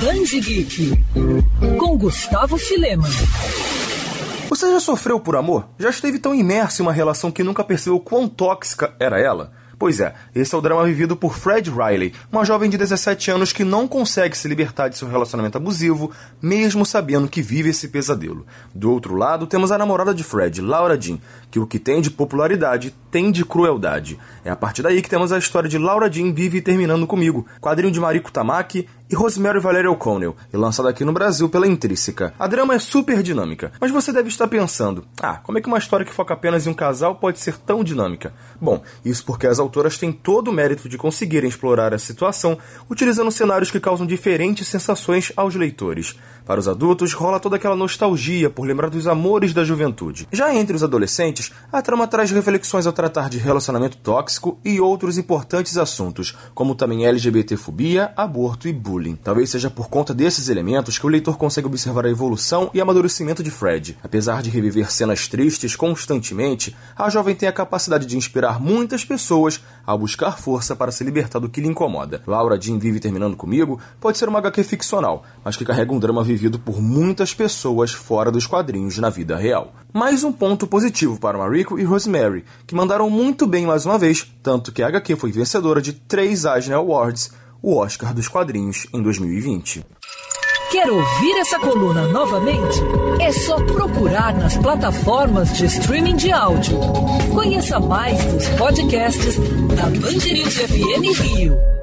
Danji Geek, com Gustavo Filema. Você já sofreu por amor? Já esteve tão imerso em uma relação que nunca percebeu quão tóxica era ela? Pois é, esse é o drama vivido por Fred Riley, uma jovem de 17 anos que não consegue se libertar de seu relacionamento abusivo, mesmo sabendo que vive esse pesadelo. Do outro lado, temos a namorada de Fred, Laura Jean, que o que tem de popularidade tem de crueldade. É a partir daí que temos a história de Laura Jean Vive Terminando Comigo, quadrinho de Mariko Tamaki e Rosemary Valeria O'Connell, e lançado aqui no Brasil pela Intrínseca. A drama é super dinâmica, mas você deve estar pensando: ah, como é que uma história que foca apenas em um casal pode ser tão dinâmica? Bom, isso porque as autoras têm todo o mérito de conseguirem explorar a situação utilizando cenários que causam diferentes sensações aos leitores. Para os adultos, rola toda aquela nostalgia por lembrar dos amores da juventude. Já entre os adolescentes, a trama traz reflexões ao tratar de relacionamento tóxico e outros importantes assuntos, como também LGBTfobia, aborto e bullying. Talvez seja por conta desses elementos que o leitor consegue observar a evolução e amadurecimento de Fred. Apesar de reviver cenas tristes constantemente, a jovem tem a capacidade de inspirar muitas pessoas a buscar força para se libertar do que lhe incomoda. Laura Jean Vive Terminando Comigo pode ser uma HQ ficcional, mas que carrega um drama vivido por muitas pessoas fora dos quadrinhos na vida real. Mais um ponto positivo para Mariko e Rosemary, que mandaram muito bem mais uma vez, tanto que a HQ foi vencedora de três Eisner Awards, o Oscar dos quadrinhos, em 2020. Quer ouvir essa coluna novamente? É só procurar nas plataformas de streaming de áudio. Conheça mais dos podcasts da Band News FM Rio.